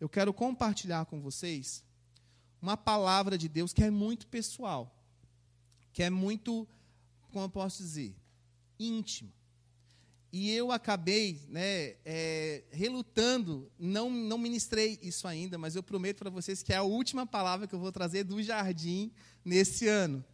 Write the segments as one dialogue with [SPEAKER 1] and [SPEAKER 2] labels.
[SPEAKER 1] eu quero compartilhar com vocês uma palavra de Deus que é muito pessoal, que é muito, como eu posso dizer, íntima. E eu acabei né, é, relutando, não, não ministrei isso ainda, mas eu prometo para vocês que é a última palavra que eu vou trazer do jardim nesse ano.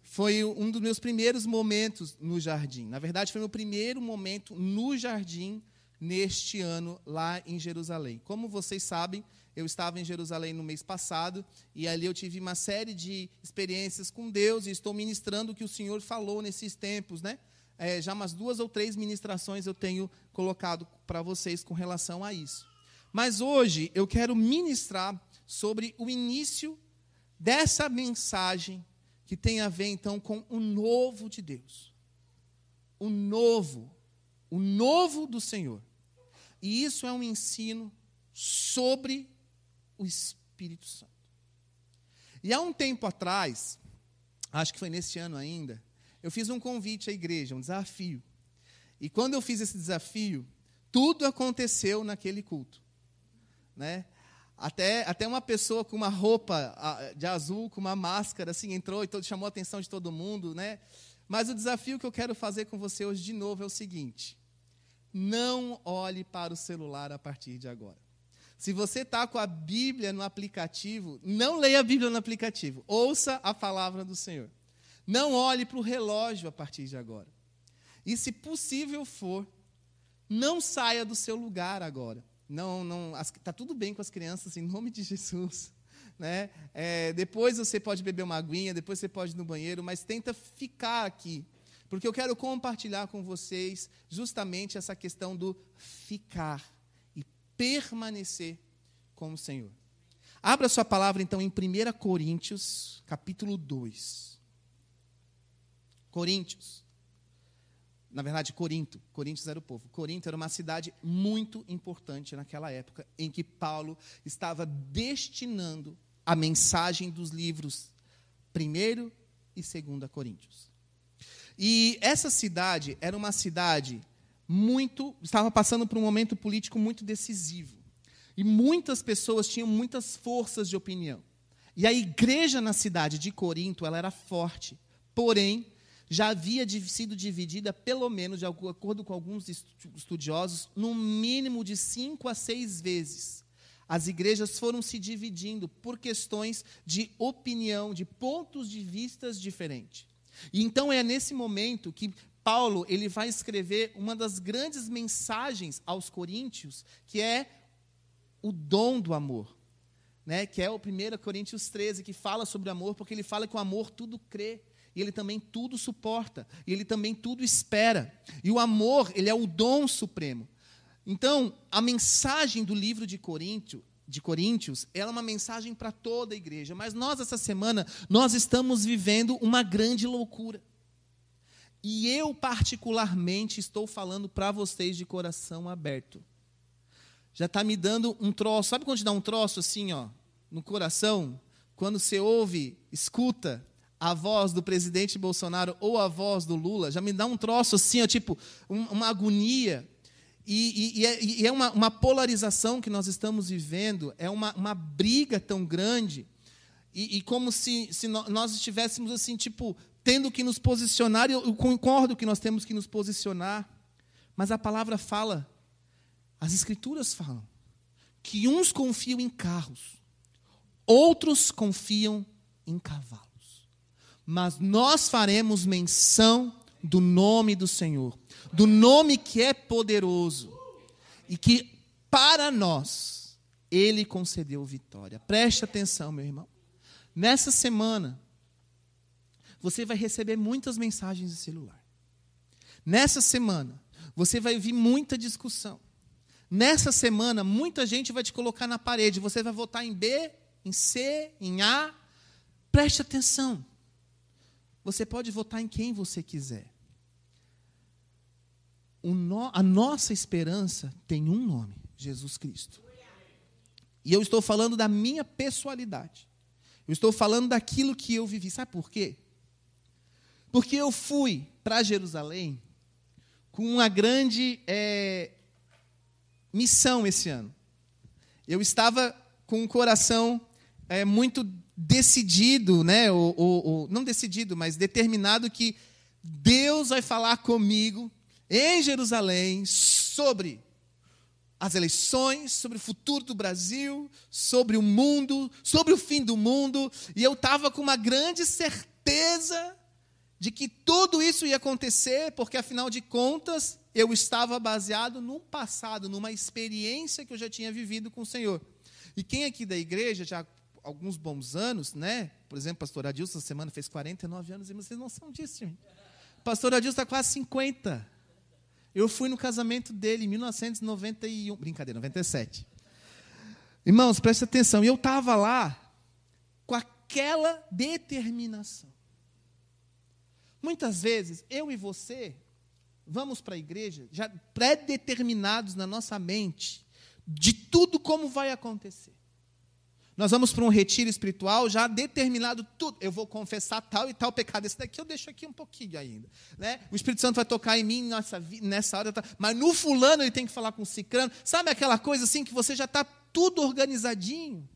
[SPEAKER 1] Foi um dos meus primeiros momentos no jardim. Na verdade, foi meu primeiro momento no jardim neste ano lá em Jerusalém. Como vocês sabem, eu estava em Jerusalém no mês passado e ali eu tive uma série de experiências com Deus e estou ministrando o que o Senhor falou nesses tempos, né? é, já umas duas ou três ministrações eu tenho colocado para vocês com relação a isso. Mas hoje eu quero ministrar sobre o início dessa mensagem que tem a ver então com o novo de Deus. O novo, o novo do Senhor. E isso é um ensino sobre o Espírito Santo. E há um tempo atrás, acho que foi nesse ano ainda, eu fiz um convite à igreja, um desafio. E quando eu fiz esse desafio, tudo aconteceu naquele culto. Né? Até, até uma pessoa com uma roupa de azul, com uma máscara, assim, entrou e todo, chamou a atenção de todo mundo. Né? Mas o desafio que eu quero fazer com você hoje de novo é o seguinte: não olhe para o celular a partir de agora. Se você está com a Bíblia no aplicativo, não leia a Bíblia no aplicativo. Ouça a palavra do Senhor. Não olhe para o relógio a partir de agora. E se possível for, não saia do seu lugar agora. Não, não, está tudo bem com as crianças, em nome de Jesus. Né? É, depois você pode beber uma aguinha, depois você pode ir no banheiro, mas tenta ficar aqui, porque eu quero compartilhar com vocês justamente essa questão do ficar e permanecer com o Senhor. Abra sua palavra então em 1 Coríntios, capítulo 2. Coríntios. Na verdade, Corinto. Coríntios era o povo. Corinto era uma cidade muito importante naquela época, em que Paulo estava destinando a mensagem dos livros 1 e 2 Coríntios. E essa cidade era uma cidade muito. estava passando por um momento político muito decisivo. E muitas pessoas tinham muitas forças de opinião. E a igreja na cidade de Corinto ela era forte. Porém, já havia sido dividida, pelo menos, de acordo com alguns estudiosos, no mínimo de cinco a seis vezes. As igrejas foram se dividindo por questões de opinião, de pontos de vistas diferentes. E então é nesse momento que Paulo ele vai escrever uma das grandes mensagens aos coríntios, que é o dom do amor. Né, que é o 1 Coríntios 13, que fala sobre amor, porque ele fala que o amor tudo crê e ele também tudo suporta, e ele também tudo espera. E o amor, ele é o dom supremo. Então, a mensagem do livro de Coríntio, de Coríntios, ela é uma mensagem para toda a igreja, mas nós essa semana nós estamos vivendo uma grande loucura. E eu particularmente estou falando para vocês de coração aberto. Já está me dando um troço, sabe quando te dá um troço assim, ó, no coração? Quando você ouve, escuta a voz do presidente Bolsonaro ou a voz do Lula, já me dá um troço assim, ó, tipo, um, uma agonia. E, e, e, é, e é uma, uma, polarização que nós estamos vivendo, é uma, uma briga tão grande, e, e como se, se, nós estivéssemos assim, tipo, tendo que nos posicionar, e eu concordo que nós temos que nos posicionar, mas a palavra fala, as escrituras falam, que uns confiam em carros, outros confiam em cavalos. Mas nós faremos menção do nome do Senhor, do nome que é poderoso e que para nós ele concedeu vitória. Preste atenção, meu irmão. Nessa semana, você vai receber muitas mensagens de celular. Nessa semana, você vai ouvir muita discussão. Nessa semana, muita gente vai te colocar na parede. Você vai votar em B, em C, em A. Preste atenção. Você pode votar em quem você quiser. A nossa esperança tem um nome: Jesus Cristo. E eu estou falando da minha pessoalidade. Eu estou falando daquilo que eu vivi. Sabe por quê? Porque eu fui para Jerusalém com uma grande é, missão esse ano. eu estava com um coração é, muito decidido, né? Ou, ou, ou, não decidido, mas determinado que Deus vai falar comigo em Jerusalém sobre as eleições, sobre o futuro do Brasil, sobre o mundo, sobre o fim do mundo, e eu estava com uma grande certeza de que tudo isso ia acontecer, porque afinal de contas, eu estava baseado num passado, numa experiência que eu já tinha vivido com o Senhor. E quem aqui da igreja, já há alguns bons anos, né? Por exemplo, pastor Adilson, essa semana fez 49 anos, e vocês não são disso, hein? Pastor Adilson está quase 50. Eu fui no casamento dele em 1991, brincadeira, 97. Irmãos, preste atenção, e eu estava lá com aquela determinação. Muitas vezes, eu e você vamos para a igreja já pré-determinados na nossa mente de tudo como vai acontecer. Nós vamos para um retiro espiritual já determinado tudo. Eu vou confessar tal e tal pecado. Esse daqui eu deixo aqui um pouquinho ainda. Né? O Espírito Santo vai tocar em mim nessa, nessa hora. Mas no fulano ele tem que falar com o cicrano. Sabe aquela coisa assim que você já está tudo organizadinho?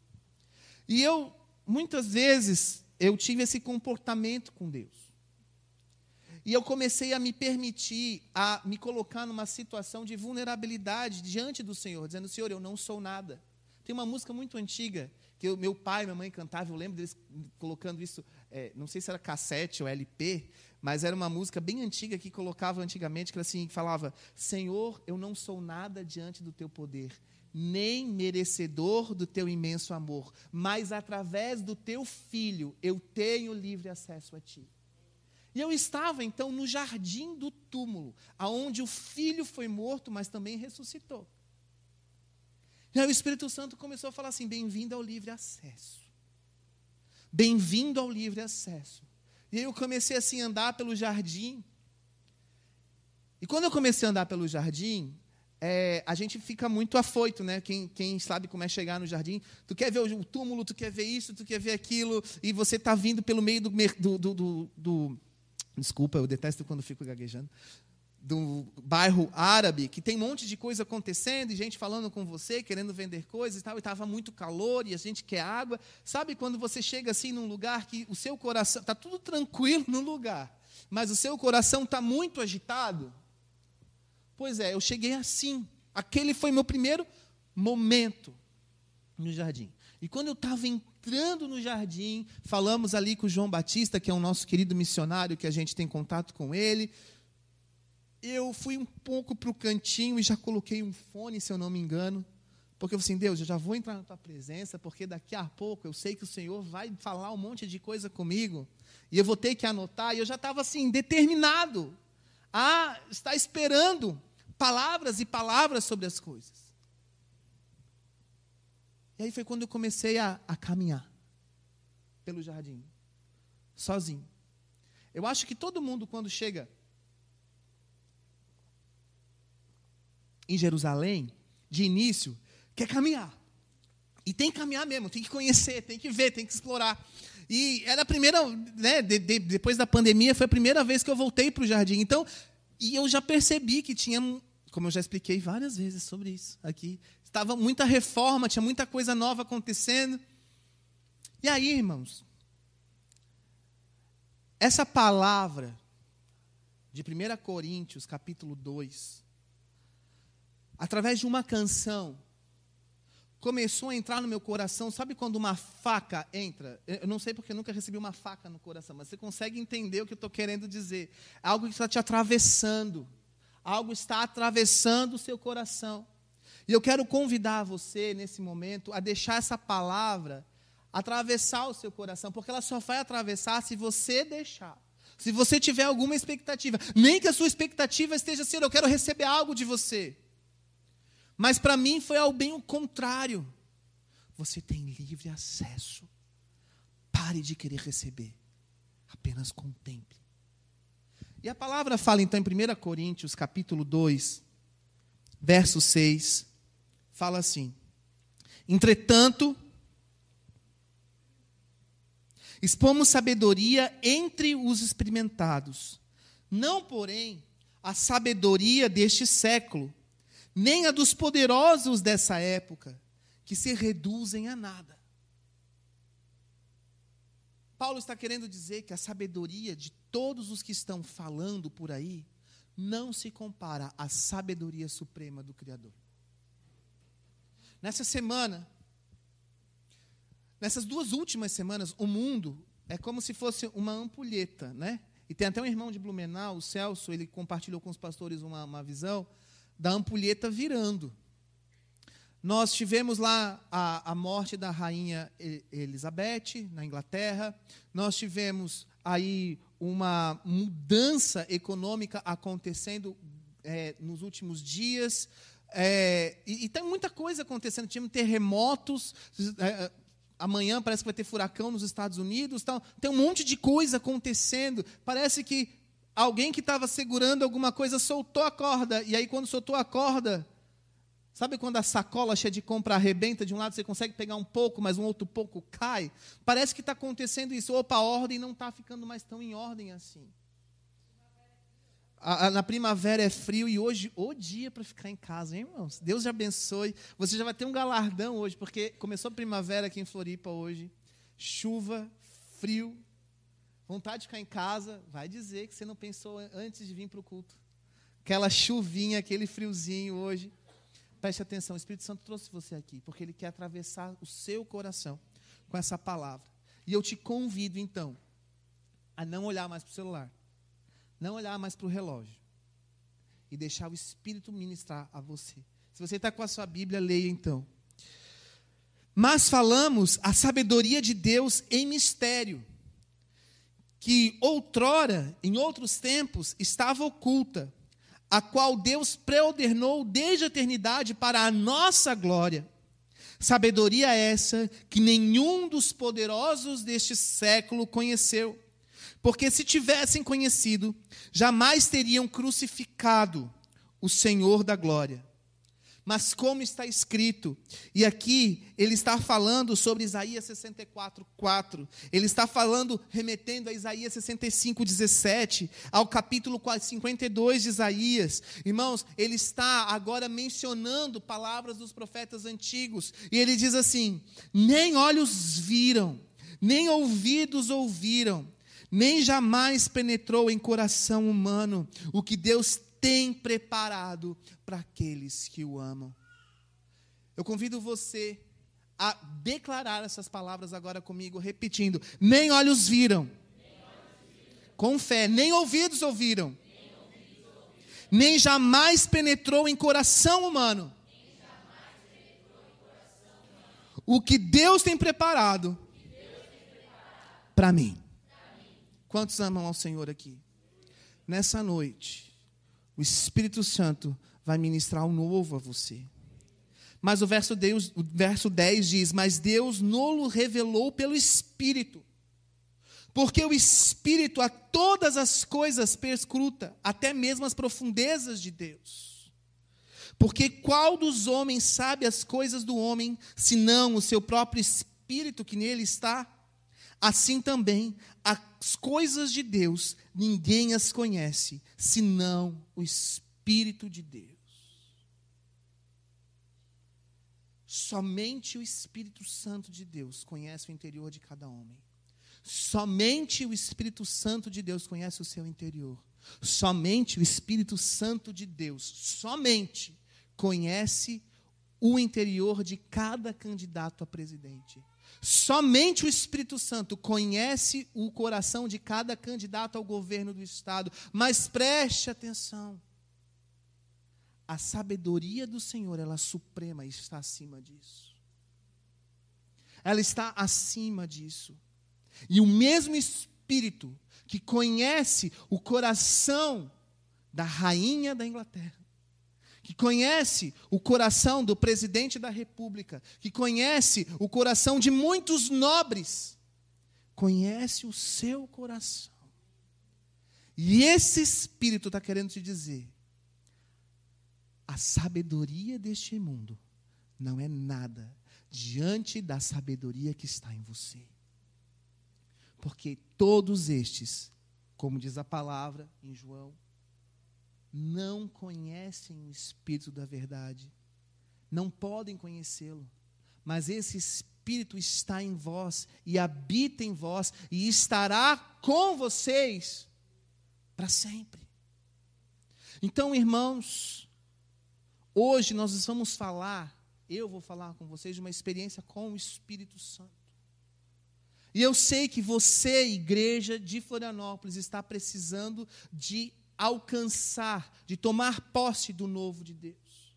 [SPEAKER 1] E eu, muitas vezes, eu tive esse comportamento com Deus. E eu comecei a me permitir, a me colocar numa situação de vulnerabilidade diante do Senhor, dizendo: Senhor, eu não sou nada. Tem uma música muito antiga que o meu pai e minha mãe cantavam, eu lembro deles colocando isso, é, não sei se era cassete ou LP, mas era uma música bem antiga que colocava antigamente, que assim falava: Senhor, eu não sou nada diante do teu poder, nem merecedor do teu imenso amor, mas através do teu filho eu tenho livre acesso a ti. E eu estava então no jardim do túmulo, aonde o filho foi morto, mas também ressuscitou. E aí o Espírito Santo começou a falar assim: bem-vindo ao livre acesso. Bem-vindo ao livre acesso. E aí eu comecei assim a andar pelo jardim. E quando eu comecei a andar pelo jardim, é, a gente fica muito afoito, né? Quem, quem, sabe como é chegar no jardim. Tu quer ver o túmulo, tu quer ver isso, tu quer ver aquilo, e você está vindo pelo meio do, do, do, do Desculpa, eu detesto quando fico gaguejando. Do bairro árabe, que tem um monte de coisa acontecendo, e gente falando com você, querendo vender coisas e tal, e estava muito calor, e a gente quer água. Sabe quando você chega assim num lugar que o seu coração. Está tudo tranquilo no lugar, mas o seu coração está muito agitado? Pois é, eu cheguei assim. Aquele foi meu primeiro momento no jardim. E quando eu estava entrando no jardim, falamos ali com o João Batista, que é o nosso querido missionário, que a gente tem contato com ele. Eu fui um pouco para o cantinho e já coloquei um fone, se eu não me engano, porque eu falei assim, Deus, eu já vou entrar na tua presença, porque daqui a pouco eu sei que o Senhor vai falar um monte de coisa comigo, e eu vou ter que anotar, e eu já estava assim, determinado a estar esperando palavras e palavras sobre as coisas. E aí foi quando eu comecei a, a caminhar pelo jardim, sozinho. Eu acho que todo mundo, quando chega em Jerusalém, de início, quer caminhar. E tem que caminhar mesmo, tem que conhecer, tem que ver, tem que explorar. E era a primeira, né, de, de, depois da pandemia, foi a primeira vez que eu voltei para o jardim. Então, e eu já percebi que tinha, como eu já expliquei várias vezes sobre isso aqui, Estava muita reforma, tinha muita coisa nova acontecendo. E aí, irmãos, essa palavra de 1 Coríntios, capítulo 2, através de uma canção, começou a entrar no meu coração. Sabe quando uma faca entra? Eu não sei porque eu nunca recebi uma faca no coração, mas você consegue entender o que eu estou querendo dizer. Algo que está te atravessando. Algo está atravessando o seu coração. E eu quero convidar você, nesse momento, a deixar essa palavra atravessar o seu coração, porque ela só vai atravessar se você deixar. Se você tiver alguma expectativa, nem que a sua expectativa esteja sendo, eu quero receber algo de você. Mas para mim foi ao bem o contrário. Você tem livre acesso. Pare de querer receber. Apenas contemple. E a palavra fala então em 1 Coríntios, capítulo 2, verso 6 fala assim: Entretanto, expomos sabedoria entre os experimentados, não, porém, a sabedoria deste século, nem a dos poderosos dessa época, que se reduzem a nada. Paulo está querendo dizer que a sabedoria de todos os que estão falando por aí não se compara à sabedoria suprema do Criador. Nessa semana, nessas duas últimas semanas, o mundo é como se fosse uma ampulheta, né? E tem até um irmão de Blumenau, o Celso, ele compartilhou com os pastores uma, uma visão da ampulheta virando. Nós tivemos lá a, a morte da rainha Elizabeth, na Inglaterra. Nós tivemos aí uma mudança econômica acontecendo é, nos últimos dias. É, e, e, tem muita coisa acontecendo. Tivemos terremotos. É, amanhã parece que vai ter furacão nos Estados Unidos. Tal. Tem um monte de coisa acontecendo. Parece que alguém que estava segurando alguma coisa soltou a corda. E aí, quando soltou a corda, Sabe quando a sacola cheia de compra arrebenta de um lado, você consegue pegar um pouco, mas um outro pouco cai? Parece que está acontecendo isso. Opa, a ordem não está ficando mais tão em ordem assim. Na primavera é frio e hoje, o dia para ficar em casa, hein, irmãos? Deus te abençoe. Você já vai ter um galardão hoje, porque começou a primavera aqui em Floripa hoje. Chuva, frio, vontade de ficar em casa. Vai dizer que você não pensou antes de vir para o culto. Aquela chuvinha, aquele friozinho hoje. Preste atenção, o Espírito Santo trouxe você aqui, porque ele quer atravessar o seu coração com essa palavra. E eu te convido, então, a não olhar mais para o celular, não olhar mais para o relógio, e deixar o Espírito ministrar a você. Se você está com a sua Bíblia, leia então. Mas falamos a sabedoria de Deus em mistério, que outrora, em outros tempos, estava oculta a qual Deus preordenou desde a eternidade para a nossa glória. Sabedoria essa que nenhum dos poderosos deste século conheceu. Porque se tivessem conhecido, jamais teriam crucificado o Senhor da glória. Mas como está escrito, e aqui ele está falando sobre Isaías 64, 4. Ele está falando, remetendo a Isaías 65, 17, ao capítulo 52 de Isaías. Irmãos, ele está agora mencionando palavras dos profetas antigos. E ele diz assim: Nem olhos viram, nem ouvidos ouviram, nem jamais penetrou em coração humano o que Deus tem preparado para aqueles que o amam. Eu convido você a declarar essas palavras agora comigo, repetindo: nem olhos viram, com fé, nem ouvidos ouviram, nem, jamais penetrou em coração humano o que Deus tem preparado para mim. Quantos amam ao Senhor aqui? Nessa noite, o Espírito Santo vai ministrar um novo a você. Mas o verso, Deus, o verso 10 diz: Mas Deus nolo revelou pelo Espírito. Porque o Espírito a todas as coisas perscruta, até mesmo as profundezas de Deus. Porque qual dos homens sabe as coisas do homem, senão o seu próprio Espírito que nele está? Assim também, as coisas de Deus, ninguém as conhece, senão o Espírito de Deus. Somente o Espírito Santo de Deus conhece o interior de cada homem. Somente o Espírito Santo de Deus conhece o seu interior. Somente o Espírito Santo de Deus, somente conhece o interior de cada candidato a presidente. Somente o Espírito Santo conhece o coração de cada candidato ao governo do Estado. Mas preste atenção. A sabedoria do Senhor, ela é suprema está acima disso. Ela está acima disso. E o mesmo Espírito que conhece o coração da rainha da Inglaterra, que conhece o coração do presidente da República, que conhece o coração de muitos nobres, conhece o seu coração. E esse Espírito está querendo te dizer: a sabedoria deste mundo não é nada diante da sabedoria que está em você. Porque todos estes, como diz a palavra em João não conhecem o Espírito da verdade, não podem conhecê-lo, mas esse Espírito está em vós e habita em vós e estará com vocês para sempre. Então, irmãos, hoje nós vamos falar, eu vou falar com vocês de uma experiência com o Espírito Santo. E eu sei que você, igreja de Florianópolis, está precisando de alcançar, de tomar posse do novo de Deus.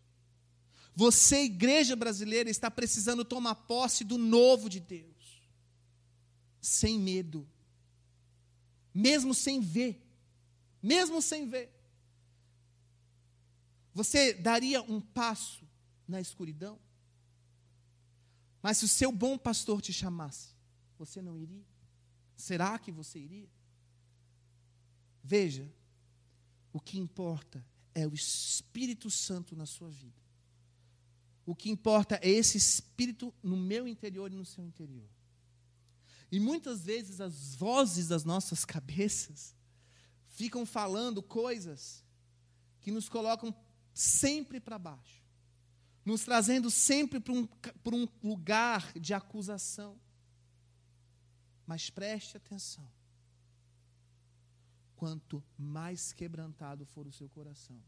[SPEAKER 1] Você, igreja brasileira, está precisando tomar posse do novo de Deus. Sem medo. Mesmo sem ver. Mesmo sem ver. Você daria um passo na escuridão? Mas se o seu bom pastor te chamasse, você não iria? Será que você iria? Veja, o que importa é o Espírito Santo na sua vida. O que importa é esse Espírito no meu interior e no seu interior. E muitas vezes as vozes das nossas cabeças ficam falando coisas que nos colocam sempre para baixo, nos trazendo sempre para um, um lugar de acusação. Mas preste atenção. Quanto mais quebrantado for o seu coração,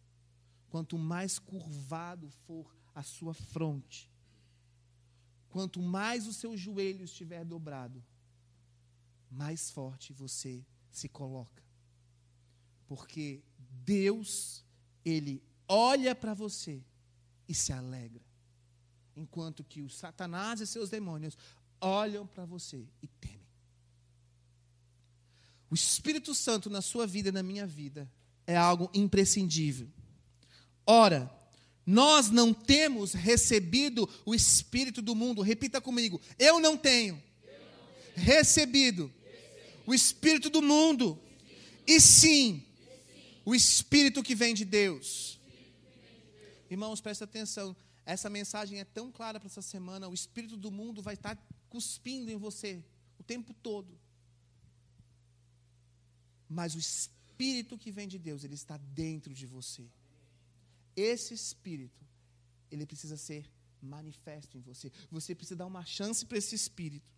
[SPEAKER 1] quanto mais curvado for a sua fronte, quanto mais o seu joelho estiver dobrado, mais forte você se coloca. Porque Deus, Ele olha para você e se alegra. Enquanto que o Satanás e seus demônios olham para você e temem. O Espírito Santo na sua vida e na minha vida é algo imprescindível. Ora, nós não temos recebido o Espírito do mundo. Repita comigo. Eu não tenho, recebido, o Espírito do mundo. E sim, o Espírito que vem de Deus. Irmãos, presta atenção. Essa mensagem é tão clara para essa semana. O Espírito do mundo vai estar cuspindo em você o tempo todo. Mas o Espírito que vem de Deus, ele está dentro de você. Esse Espírito, ele precisa ser manifesto em você. Você precisa dar uma chance para esse Espírito,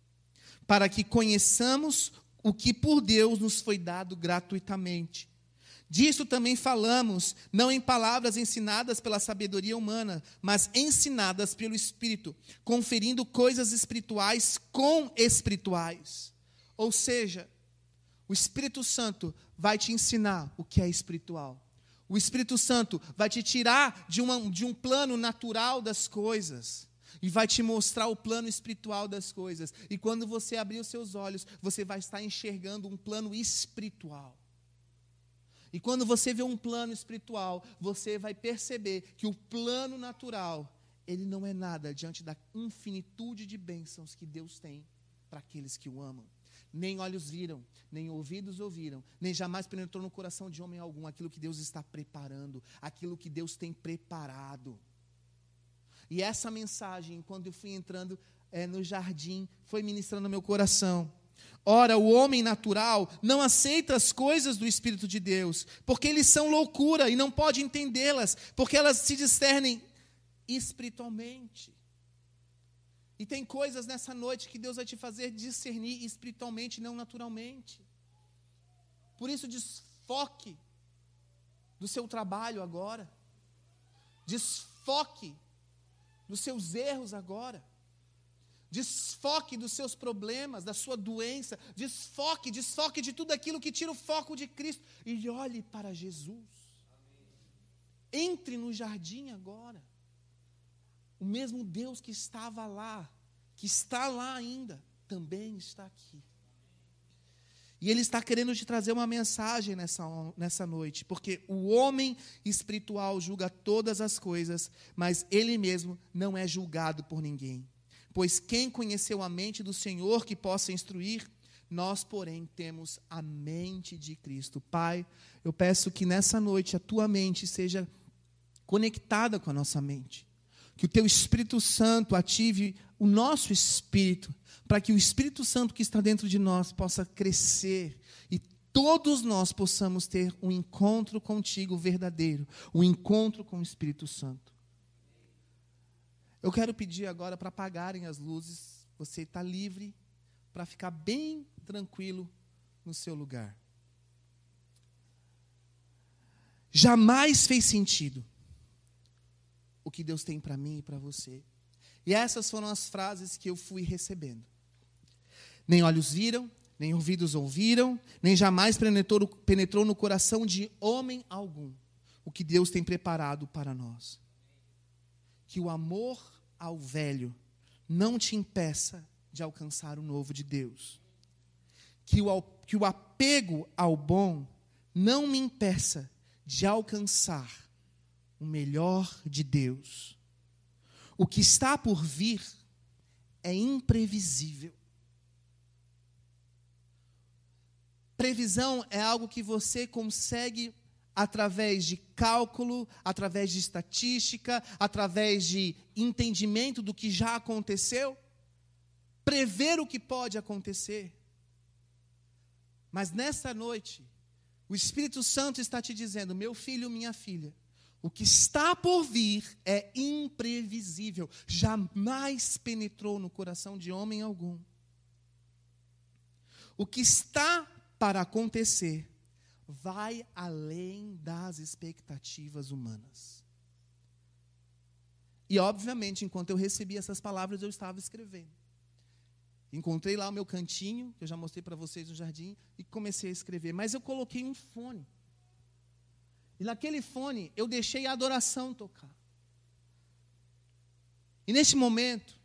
[SPEAKER 1] para que conheçamos o que por Deus nos foi dado gratuitamente. Disso também falamos, não em palavras ensinadas pela sabedoria humana, mas ensinadas pelo Espírito, conferindo coisas espirituais com espirituais. Ou seja, o Espírito Santo vai te ensinar o que é espiritual. O Espírito Santo vai te tirar de, uma, de um plano natural das coisas e vai te mostrar o plano espiritual das coisas. E quando você abrir os seus olhos, você vai estar enxergando um plano espiritual. E quando você vê um plano espiritual, você vai perceber que o plano natural, ele não é nada diante da infinitude de bênçãos que Deus tem para aqueles que o amam nem olhos viram, nem ouvidos ouviram, nem jamais penetrou no coração de homem algum aquilo que Deus está preparando, aquilo que Deus tem preparado. E essa mensagem, quando eu fui entrando é, no jardim, foi ministrando meu coração. Ora, o homem natural não aceita as coisas do Espírito de Deus, porque eles são loucura e não pode entendê-las, porque elas se discernem espiritualmente. E tem coisas nessa noite que Deus vai te fazer discernir espiritualmente, não naturalmente. Por isso, desfoque do seu trabalho agora. Desfoque dos seus erros agora. Desfoque dos seus problemas, da sua doença. Desfoque, desfoque de tudo aquilo que tira o foco de Cristo. E olhe para Jesus. Entre no jardim agora. O mesmo Deus que estava lá, que está lá ainda, também está aqui. E Ele está querendo te trazer uma mensagem nessa, nessa noite, porque o homem espiritual julga todas as coisas, mas ele mesmo não é julgado por ninguém. Pois quem conheceu a mente do Senhor que possa instruir, nós, porém, temos a mente de Cristo. Pai, eu peço que nessa noite a tua mente seja conectada com a nossa mente que o teu Espírito Santo ative o nosso espírito, para que o Espírito Santo que está dentro de nós possa crescer e todos nós possamos ter um encontro contigo verdadeiro, um encontro com o Espírito Santo. Eu quero pedir agora para apagarem as luzes. Você está livre para ficar bem tranquilo no seu lugar. Jamais fez sentido o que Deus tem para mim e para você. E essas foram as frases que eu fui recebendo. Nem olhos viram, nem ouvidos ouviram, nem jamais penetrou, penetrou no coração de homem algum o que Deus tem preparado para nós. Que o amor ao velho não te impeça de alcançar o novo de Deus. Que o, que o apego ao bom não me impeça de alcançar o melhor de Deus. O que está por vir é imprevisível. Previsão é algo que você consegue através de cálculo, através de estatística, através de entendimento do que já aconteceu, prever o que pode acontecer. Mas nessa noite, o Espírito Santo está te dizendo, meu filho, minha filha, o que está por vir é imprevisível, jamais penetrou no coração de homem algum. O que está para acontecer vai além das expectativas humanas. E, obviamente, enquanto eu recebi essas palavras, eu estava escrevendo. Encontrei lá o meu cantinho, que eu já mostrei para vocês no jardim, e comecei a escrever. Mas eu coloquei um fone. E naquele fone, eu deixei a adoração tocar. E neste momento,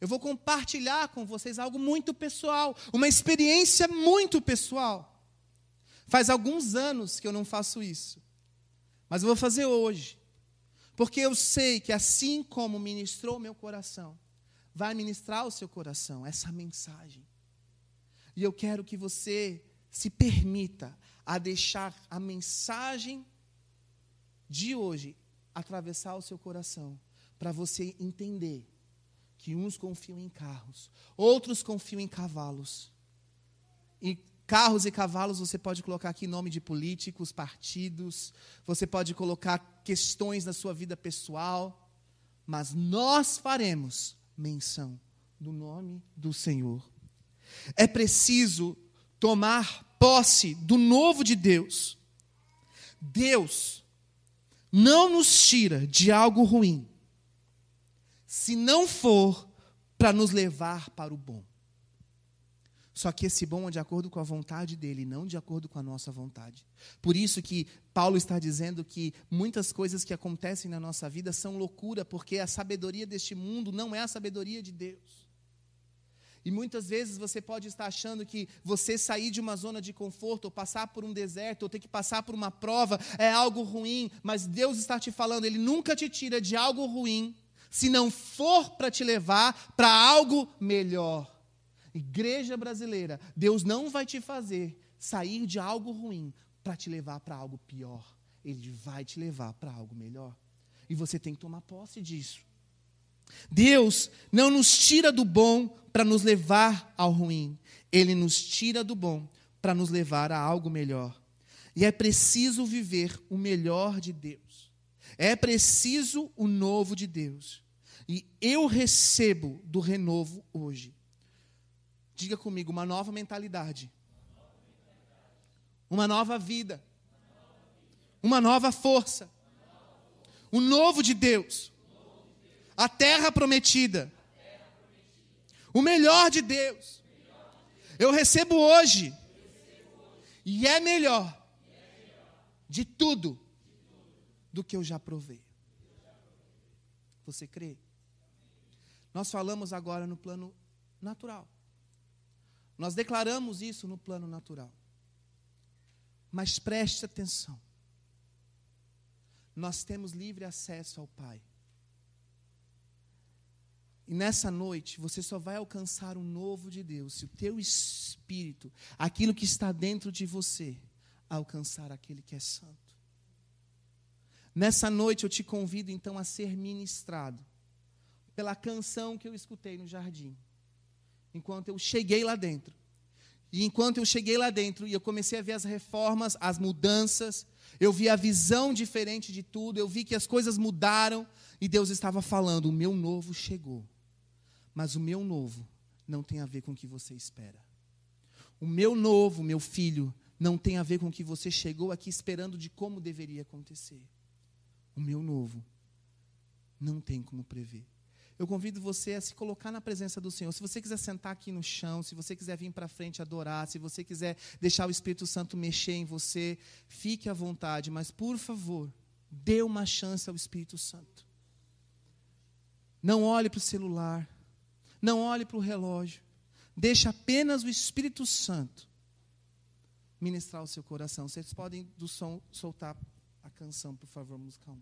[SPEAKER 1] eu vou compartilhar com vocês algo muito pessoal, uma experiência muito pessoal. Faz alguns anos que eu não faço isso. Mas eu vou fazer hoje. Porque eu sei que assim como ministrou meu coração, vai ministrar o seu coração essa mensagem. E eu quero que você se permita a deixar a mensagem de hoje atravessar o seu coração, para você entender que uns confiam em carros, outros confiam em cavalos. E Carros e cavalos, você pode colocar aqui nome de políticos, partidos, você pode colocar questões da sua vida pessoal, mas nós faremos menção do nome do Senhor. É preciso tomar posse do novo de Deus. Deus não nos tira de algo ruim, se não for para nos levar para o bom. Só que esse bom é de acordo com a vontade dele, não de acordo com a nossa vontade. Por isso que Paulo está dizendo que muitas coisas que acontecem na nossa vida são loucura, porque a sabedoria deste mundo não é a sabedoria de Deus. E muitas vezes você pode estar achando que você sair de uma zona de conforto, ou passar por um deserto, ou ter que passar por uma prova é algo ruim, mas Deus está te falando, Ele nunca te tira de algo ruim, se não for para te levar para algo melhor. Igreja brasileira, Deus não vai te fazer sair de algo ruim para te levar para algo pior. Ele vai te levar para algo melhor. E você tem que tomar posse disso. Deus não nos tira do bom para nos levar ao ruim. Ele nos tira do bom para nos levar a algo melhor. E é preciso viver o melhor de Deus. É preciso o novo de Deus. E eu recebo do renovo hoje. Diga comigo, uma nova mentalidade. Uma nova vida. Uma nova força. O novo de Deus. A terra prometida. O melhor de Deus. Eu recebo hoje. E é melhor de tudo do que eu já provei. Você crê? Nós falamos agora no plano natural. Nós declaramos isso no plano natural. Mas preste atenção. Nós temos livre acesso ao Pai. E nessa noite, você só vai alcançar o novo de Deus se o teu espírito, aquilo que está dentro de você, alcançar aquele que é santo. Nessa noite eu te convido então a ser ministrado pela canção que eu escutei no jardim enquanto eu cheguei lá dentro.
[SPEAKER 2] E enquanto eu cheguei lá dentro e eu comecei a ver as reformas, as mudanças, eu vi a visão diferente de tudo, eu vi que as coisas mudaram e Deus estava falando: o meu novo chegou. Mas o meu novo não tem a ver com o que você espera. O meu novo, meu filho, não tem a ver com o que você chegou aqui esperando de como deveria acontecer. O meu novo não tem como prever. Eu convido você a se colocar na presença do Senhor. Se você quiser sentar aqui no chão, se você quiser vir para frente adorar, se você quiser deixar o Espírito Santo mexer em você, fique à vontade, mas por favor, dê uma chance ao Espírito Santo. Não olhe para o celular, não olhe para o relógio. Deixe apenas o Espírito Santo ministrar o seu coração. Vocês podem do som soltar a canção, por favor, musical.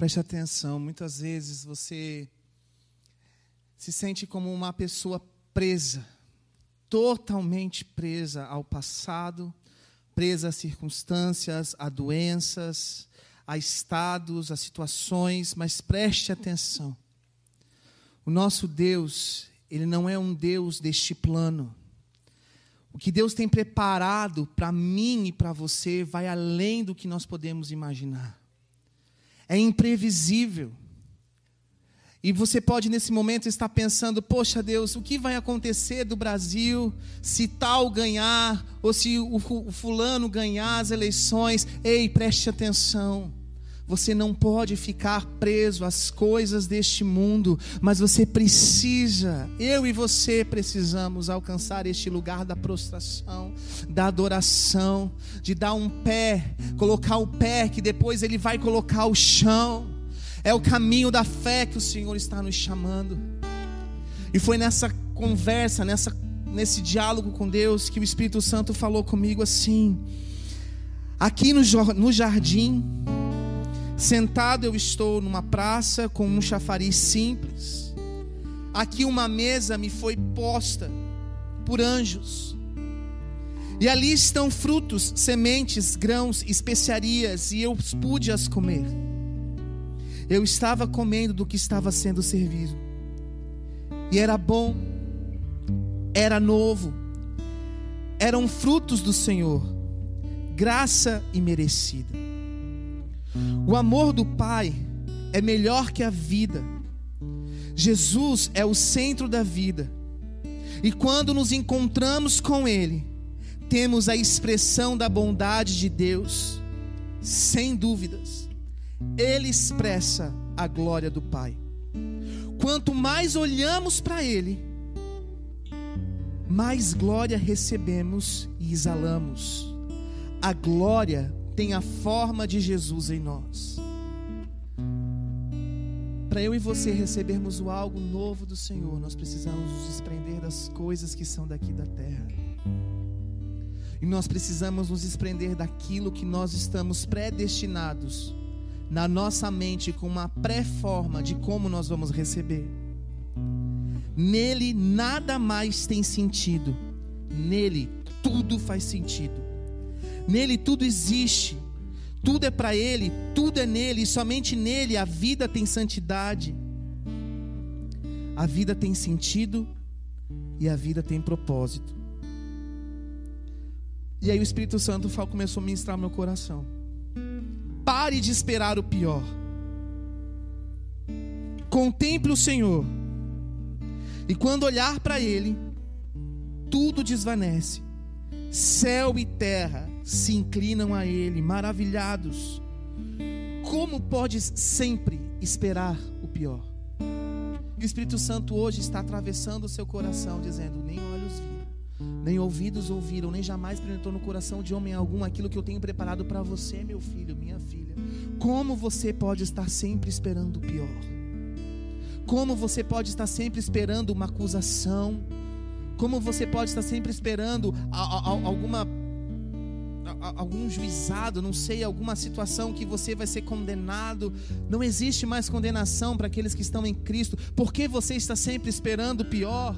[SPEAKER 1] Preste atenção, muitas vezes você se sente como uma pessoa presa, totalmente presa ao passado, presa a circunstâncias, a doenças, a estados, a situações, mas preste atenção. O nosso Deus, ele não é um Deus deste plano. O que Deus tem preparado para mim e para você vai além do que nós podemos imaginar é imprevisível. E você pode nesse momento estar pensando: poxa Deus, o que vai acontecer do Brasil se tal ganhar, ou se o fulano ganhar as eleições? Ei, preste atenção. Você não pode ficar preso às coisas deste mundo, mas você precisa, eu e você precisamos alcançar este lugar da prostração, da adoração, de dar um pé, colocar o pé, que depois ele vai colocar o chão. É o caminho da fé que o Senhor está nos chamando. E foi nessa conversa, nessa, nesse diálogo com Deus, que o Espírito Santo falou comigo assim: aqui no, no jardim, Sentado eu estou numa praça com um chafariz simples. Aqui uma mesa me foi posta por anjos. E ali estão frutos, sementes, grãos, especiarias, e eu pude as comer. Eu estava comendo do que estava sendo servido. E era bom, era novo, eram frutos do Senhor, graça e merecida. O amor do Pai é melhor que a vida. Jesus é o centro da vida. E quando nos encontramos com Ele, temos a expressão da bondade de Deus, sem dúvidas. Ele expressa a glória do Pai. Quanto mais olhamos para Ele, mais glória recebemos e exalamos. A glória tem a forma de Jesus em nós. Para eu e você recebermos o algo novo do Senhor, nós precisamos nos desprender das coisas que são daqui da terra. E nós precisamos nos desprender daquilo que nós estamos predestinados na nossa mente com uma pré-forma de como nós vamos receber. Nele nada mais tem sentido. Nele tudo faz sentido. Nele tudo existe. Tudo é para Ele, tudo é nele, e somente nele a vida tem santidade, a vida tem sentido e a vida tem propósito. E aí o Espírito Santo começou a ministrar meu coração. Pare de esperar o pior. Contemple o Senhor. E quando olhar para Ele, tudo desvanece. Céu e terra se inclinam a Ele, maravilhados. Como podes sempre esperar o pior? E o Espírito Santo hoje está atravessando o seu coração, dizendo: Nem olhos viram, nem ouvidos ouviram, nem jamais penetrou no coração de homem algum aquilo que eu tenho preparado para você, meu filho, minha filha. Como você pode estar sempre esperando o pior? Como você pode estar sempre esperando uma acusação? Como você pode estar sempre esperando alguma algum juizado, não sei, alguma situação que você vai ser condenado. Não existe mais condenação para aqueles que estão em Cristo. Por que você está sempre esperando o pior?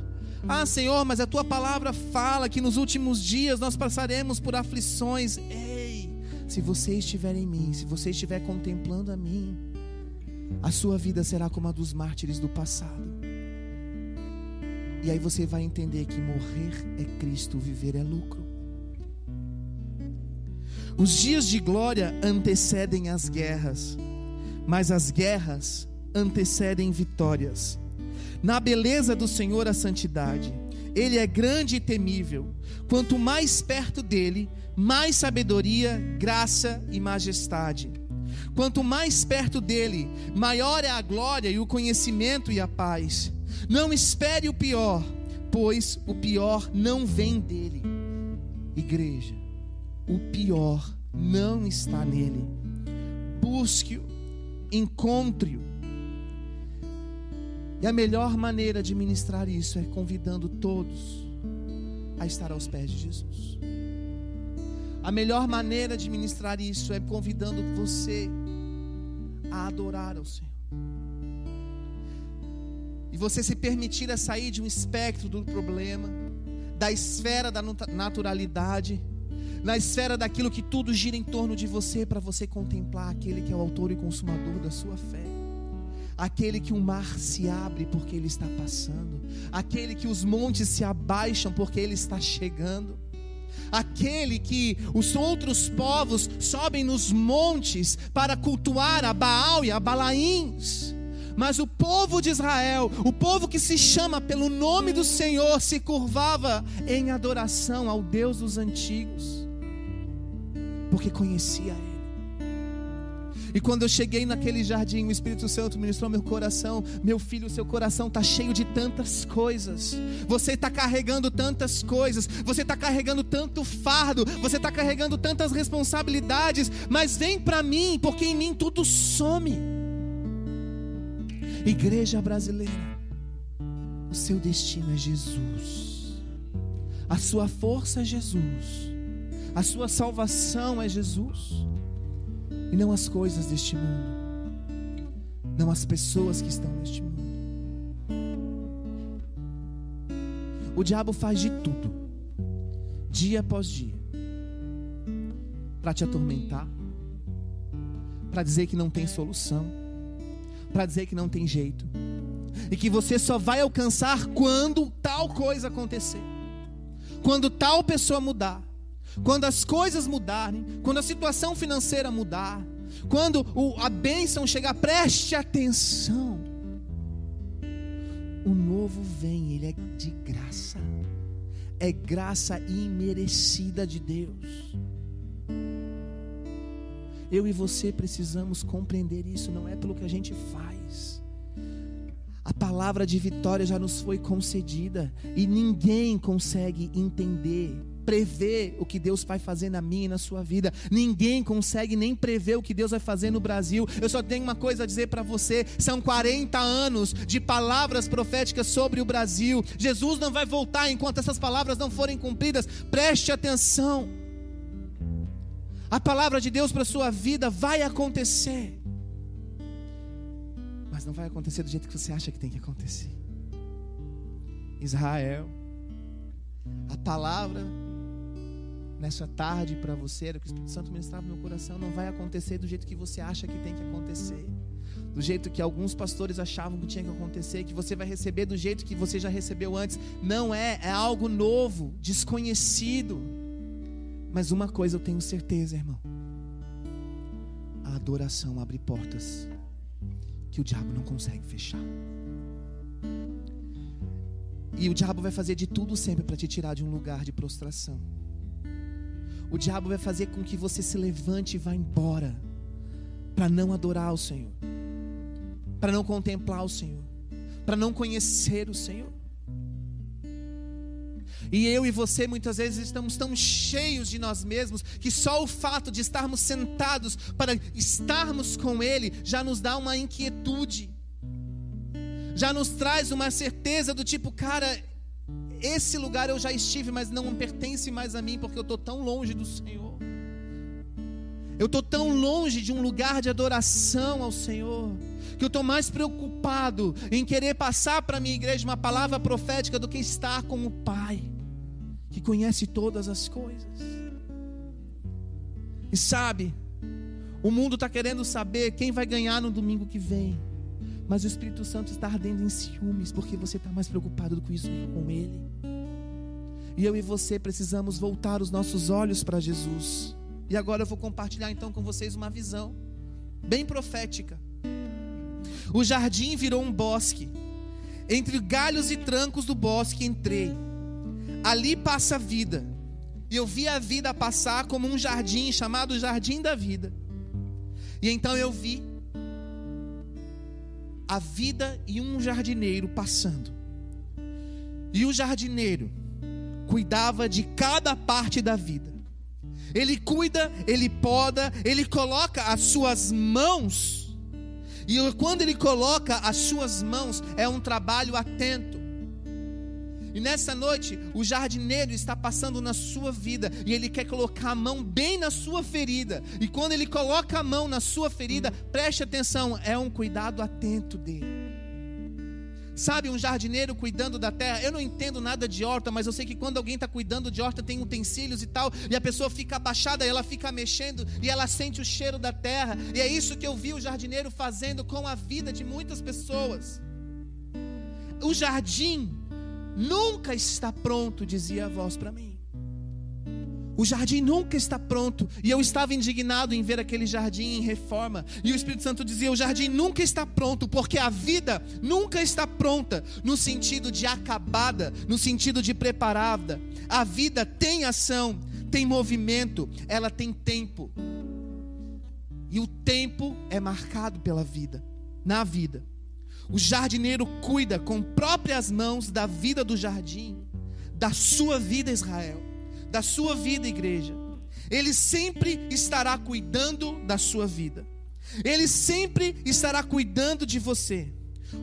[SPEAKER 1] Ah, Senhor, mas a tua palavra fala que nos últimos dias nós passaremos por aflições. Ei, se você estiver em mim, se você estiver contemplando a mim, a sua vida será como a dos mártires do passado. E aí você vai entender que morrer é Cristo, viver é lucro. Os dias de glória antecedem as guerras, mas as guerras antecedem vitórias. Na beleza do Senhor a santidade. Ele é grande e temível. Quanto mais perto dele, mais sabedoria, graça e majestade. Quanto mais perto dele, maior é a glória e o conhecimento e a paz. Não espere o pior, pois o pior não vem dele. Igreja, o pior não está nele. Busque-o, encontre-o. E a melhor maneira de ministrar isso é convidando todos a estar aos pés de Jesus. A melhor maneira de ministrar isso é convidando você a adorar ao Senhor. E você se permitir a sair de um espectro do problema, da esfera da naturalidade, na esfera daquilo que tudo gira em torno de você, para você contemplar aquele que é o autor e consumador da sua fé. Aquele que o mar se abre porque ele está passando, aquele que os montes se abaixam porque ele está chegando aquele que os outros povos sobem nos montes para cultuar a Baal e a Balaíns. Mas o povo de Israel, o povo que se chama pelo nome do Senhor, se curvava em adoração ao Deus dos antigos, porque conhecia Ele. E quando eu cheguei naquele jardim, o Espírito Santo ministrou meu coração. Meu filho, seu coração está cheio de tantas coisas. Você está carregando tantas coisas. Você está carregando tanto fardo. Você está carregando tantas responsabilidades. Mas vem para mim, porque em mim tudo some. Igreja brasileira, o seu destino é Jesus. A sua força é Jesus. A sua salvação é Jesus e não as coisas deste mundo, não as pessoas que estão neste mundo. O diabo faz de tudo, dia após dia, para te atormentar, para dizer que não tem solução, para dizer que não tem jeito, e que você só vai alcançar quando tal coisa acontecer, quando tal pessoa mudar quando as coisas mudarem, quando a situação financeira mudar, quando o, a bênção chegar, preste atenção. O novo vem, ele é de graça, é graça imerecida de Deus. Eu e você precisamos compreender isso, não é pelo que a gente faz. A palavra de vitória já nos foi concedida e ninguém consegue entender prever o que Deus vai fazer na minha e na sua vida. Ninguém consegue nem prever o que Deus vai fazer no Brasil. Eu só tenho uma coisa a dizer para você: são 40 anos de palavras proféticas sobre o Brasil. Jesus não vai voltar enquanto essas palavras não forem cumpridas. Preste atenção. A palavra de Deus para a sua vida vai acontecer. Mas não vai acontecer do jeito que você acha que tem que acontecer. Israel, a palavra nessa tarde para você, era o que o Espírito Santo ministrava no meu coração, não vai acontecer do jeito que você acha que tem que acontecer. Do jeito que alguns pastores achavam que tinha que acontecer, que você vai receber do jeito que você já recebeu antes. Não é, é algo novo, desconhecido. Mas uma coisa eu tenho certeza, irmão. A adoração abre portas que o diabo não consegue fechar. E o diabo vai fazer de tudo sempre para te tirar de um lugar de prostração. O diabo vai fazer com que você se levante e vá embora para não adorar o Senhor, para não contemplar o Senhor, para não conhecer o Senhor. E eu e você muitas vezes estamos tão cheios de nós mesmos que só o fato de estarmos sentados para estarmos com Ele já nos dá uma inquietude, já nos traz uma certeza do tipo, cara, esse lugar eu já estive, mas não pertence mais a mim, porque eu estou tão longe do Senhor. Eu estou tão longe de um lugar de adoração ao Senhor, que eu estou mais preocupado em querer passar para a minha igreja uma palavra profética do que estar com o Pai, que conhece todas as coisas. E sabe, o mundo está querendo saber quem vai ganhar no domingo que vem. Mas o Espírito Santo está ardendo em ciúmes, porque você está mais preocupado com isso com Ele. E eu e você precisamos voltar os nossos olhos para Jesus. E agora eu vou compartilhar então com vocês uma visão bem profética. O jardim virou um bosque. Entre galhos e trancos do bosque entrei. Ali passa a vida. E eu vi a vida passar como um jardim chamado Jardim da Vida. E então eu vi a vida e um jardineiro passando. E o jardineiro cuidava de cada parte da vida. Ele cuida, ele poda, ele coloca as suas mãos. E quando ele coloca as suas mãos, é um trabalho atento. E nessa noite, o jardineiro está passando na sua vida e ele quer colocar a mão bem na sua ferida. E quando ele coloca a mão na sua ferida, preste atenção, é um cuidado atento dele. Sabe, um jardineiro cuidando da terra. Eu não entendo nada de horta, mas eu sei que quando alguém está cuidando de horta, tem utensílios e tal, e a pessoa fica abaixada, e ela fica mexendo, e ela sente o cheiro da terra. E é isso que eu vi o jardineiro fazendo com a vida de muitas pessoas. O jardim nunca está pronto, dizia a voz para mim. O jardim nunca está pronto. E eu estava indignado em ver aquele jardim em reforma. E o Espírito Santo dizia: o jardim nunca está pronto, porque a vida nunca está pronta, no sentido de acabada, no sentido de preparada. A vida tem ação, tem movimento, ela tem tempo. E o tempo é marcado pela vida, na vida. O jardineiro cuida com próprias mãos da vida do jardim, da sua vida, Israel, da sua vida, igreja. Ele sempre estará cuidando da sua vida. Ele sempre estará cuidando de você.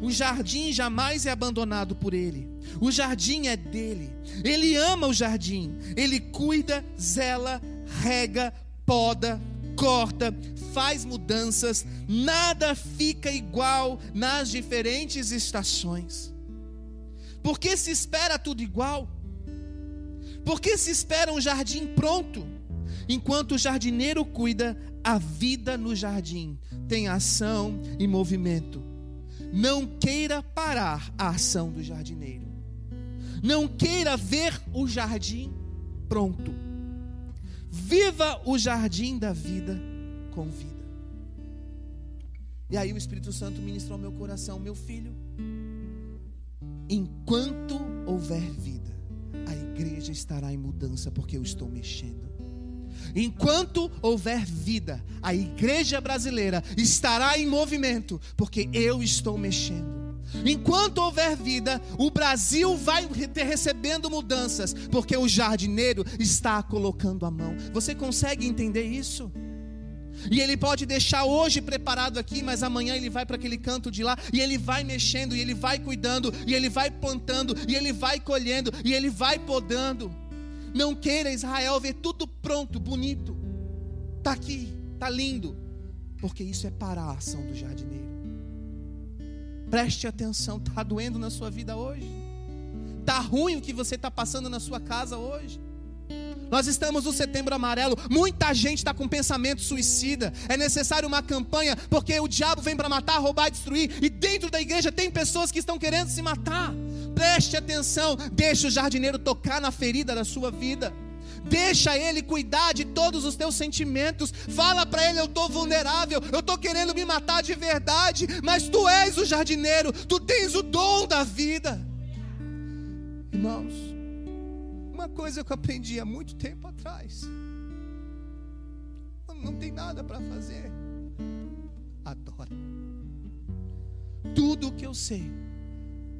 [SPEAKER 1] O jardim jamais é abandonado por ele. O jardim é dele. Ele ama o jardim. Ele cuida, zela, rega, poda, corta, faz mudanças, nada fica igual nas diferentes estações. Por que se espera tudo igual? Por que se espera um jardim pronto? Enquanto o jardineiro cuida, a vida no jardim tem ação e movimento. Não queira parar a ação do jardineiro. Não queira ver o jardim pronto Viva o jardim da vida com vida. E aí o Espírito Santo ministrou ao meu coração, meu filho. Enquanto houver vida, a igreja estará em mudança, porque eu estou mexendo. Enquanto houver vida, a igreja brasileira estará em movimento, porque eu estou mexendo. Enquanto houver vida, o Brasil vai ter recebendo mudanças, porque o jardineiro está colocando a mão. Você consegue entender isso? E ele pode deixar hoje preparado aqui, mas amanhã ele vai para aquele canto de lá, e ele vai mexendo, e ele vai cuidando, e ele vai plantando, e ele vai colhendo, e ele vai podando. Não queira Israel ver tudo pronto, bonito. Está aqui, está lindo, porque isso é para a ação do jardineiro. Preste atenção, está doendo na sua vida hoje? Está ruim o que você está passando na sua casa hoje? Nós estamos no setembro amarelo, muita gente está com pensamento suicida. É necessário uma campanha, porque o diabo vem para matar, roubar e destruir. E dentro da igreja tem pessoas que estão querendo se matar. Preste atenção, deixe o jardineiro tocar na ferida da sua vida. Deixa Ele cuidar de todos os teus sentimentos. Fala para Ele: Eu estou vulnerável, eu estou querendo me matar de verdade, mas Tu és o jardineiro, Tu tens o dom da vida. Irmãos, uma coisa que eu aprendi há muito tempo atrás: não tem nada para fazer, adora. Tudo o que eu sei